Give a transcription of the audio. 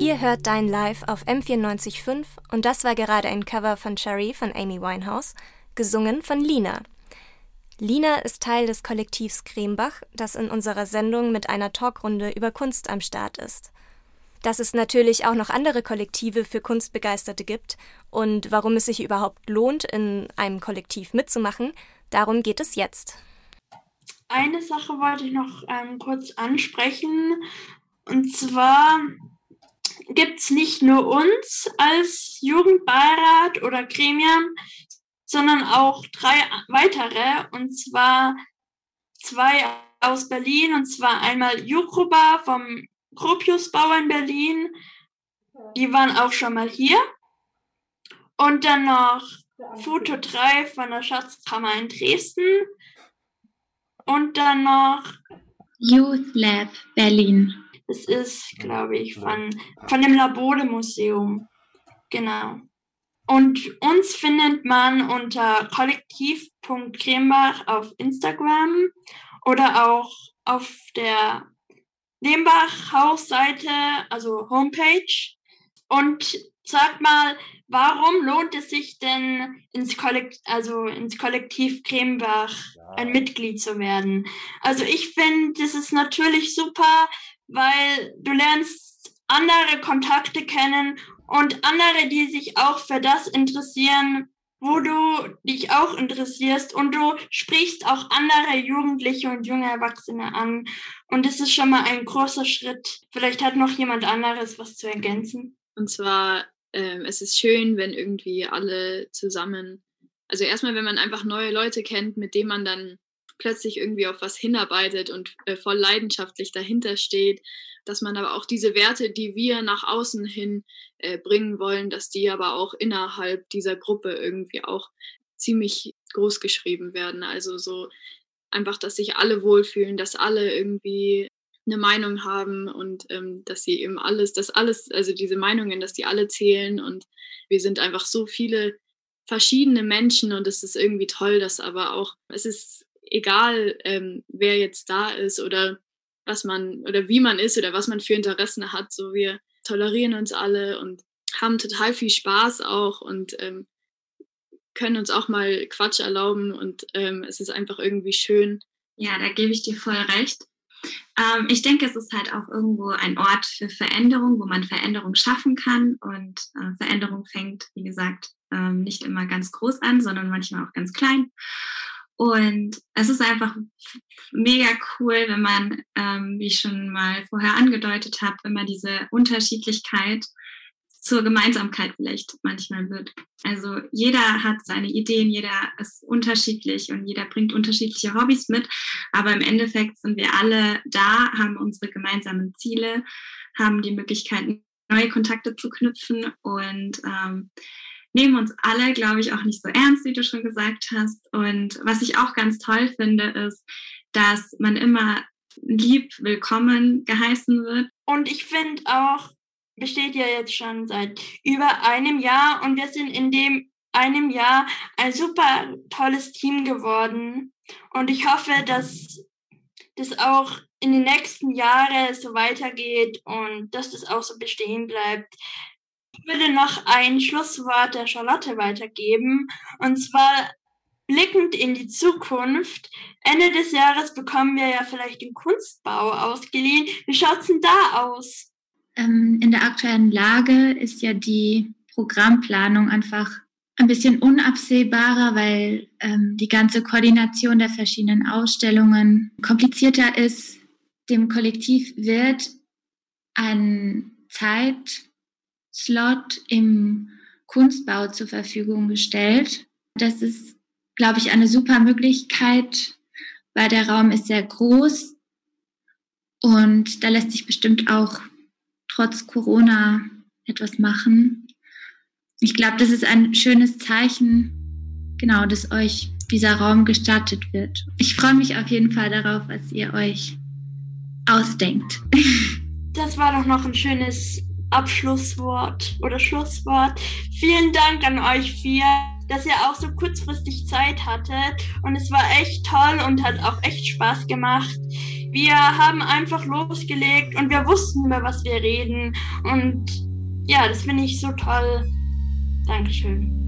Ihr hört Dein Live auf M94.5 und das war gerade ein Cover von Cherry von Amy Winehouse, gesungen von Lina. Lina ist Teil des Kollektivs Cremebach, das in unserer Sendung mit einer Talkrunde über Kunst am Start ist. Dass es natürlich auch noch andere Kollektive für Kunstbegeisterte gibt und warum es sich überhaupt lohnt, in einem Kollektiv mitzumachen, darum geht es jetzt. Eine Sache wollte ich noch ähm, kurz ansprechen. Und zwar gibt es nicht nur uns als Jugendbeirat oder Gremium, sondern auch drei weitere. Und zwar zwei aus Berlin. Und zwar einmal Jukuba vom Gropiusbau in Berlin. Die waren auch schon mal hier. Und dann noch Foto 3 von der Schatzkammer in Dresden. Und dann noch Youth Lab Berlin. Das ist, glaube ich, von, von dem Labode-Museum. Genau. Und uns findet man unter kollektiv.crembach auf Instagram oder auch auf der Lehmbach Hausseite, also Homepage. Und sag mal, warum lohnt es sich denn ins Kollektiv, also ins Kollektiv Crembach ein Mitglied zu werden? Also ich finde, das ist natürlich super, weil du lernst andere Kontakte kennen und andere, die sich auch für das interessieren, wo du dich auch interessierst und du sprichst auch andere Jugendliche und junge Erwachsene an. Und das ist schon mal ein großer Schritt. Vielleicht hat noch jemand anderes was zu ergänzen. Und zwar, ähm, es ist schön, wenn irgendwie alle zusammen, also erstmal, wenn man einfach neue Leute kennt, mit denen man dann plötzlich irgendwie auf was hinarbeitet und äh, voll leidenschaftlich dahinter steht, dass man aber auch diese Werte, die wir nach außen hin äh, bringen wollen, dass die aber auch innerhalb dieser Gruppe irgendwie auch ziemlich groß geschrieben werden. Also so einfach, dass sich alle wohlfühlen, dass alle irgendwie eine Meinung haben und ähm, dass sie eben alles, dass alles, also diese Meinungen, dass die alle zählen und wir sind einfach so viele verschiedene Menschen und es ist irgendwie toll, dass aber auch, es ist egal, ähm, wer jetzt da ist oder was man oder wie man ist oder was man für Interessen hat. So wir tolerieren uns alle und haben total viel Spaß auch und ähm, können uns auch mal Quatsch erlauben und ähm, es ist einfach irgendwie schön. Ja, da gebe ich dir voll recht. Ähm, ich denke, es ist halt auch irgendwo ein Ort für Veränderung, wo man Veränderung schaffen kann und äh, Veränderung fängt, wie gesagt, ähm, nicht immer ganz groß an, sondern manchmal auch ganz klein. Und es ist einfach mega cool, wenn man, ähm, wie ich schon mal vorher angedeutet habe, wenn man diese Unterschiedlichkeit zur Gemeinsamkeit vielleicht manchmal wird. Also jeder hat seine Ideen, jeder ist unterschiedlich und jeder bringt unterschiedliche Hobbys mit. Aber im Endeffekt sind wir alle da, haben unsere gemeinsamen Ziele, haben die Möglichkeit, neue Kontakte zu knüpfen und ähm, nehmen uns alle, glaube ich, auch nicht so ernst, wie du schon gesagt hast. Und was ich auch ganz toll finde, ist, dass man immer lieb willkommen geheißen wird. Und ich finde auch, besteht ja jetzt schon seit über einem Jahr und wir sind in dem einem Jahr ein super tolles Team geworden. Und ich hoffe, dass das auch in den nächsten Jahren so weitergeht und dass das auch so bestehen bleibt. Ich würde noch ein Schlusswort der Charlotte weitergeben. Und zwar blickend in die Zukunft. Ende des Jahres bekommen wir ja vielleicht den Kunstbau ausgeliehen. Wie schaut's denn da aus? Ähm, in der aktuellen Lage ist ja die Programmplanung einfach ein bisschen unabsehbarer, weil ähm, die ganze Koordination der verschiedenen Ausstellungen komplizierter ist. Dem Kollektiv wird ein Zeit Slot im Kunstbau zur Verfügung gestellt. Das ist, glaube ich, eine super Möglichkeit, weil der Raum ist sehr groß und da lässt sich bestimmt auch trotz Corona etwas machen. Ich glaube, das ist ein schönes Zeichen, genau, dass euch dieser Raum gestattet wird. Ich freue mich auf jeden Fall darauf, was ihr euch ausdenkt. Das war doch noch ein schönes Abschlusswort oder Schlusswort. Vielen Dank an euch vier, dass ihr auch so kurzfristig Zeit hattet. Und es war echt toll und hat auch echt Spaß gemacht. wir haben einfach losgelegt und wir wussten, über was wir reden. Und ja, das finde ich so toll. Dankeschön.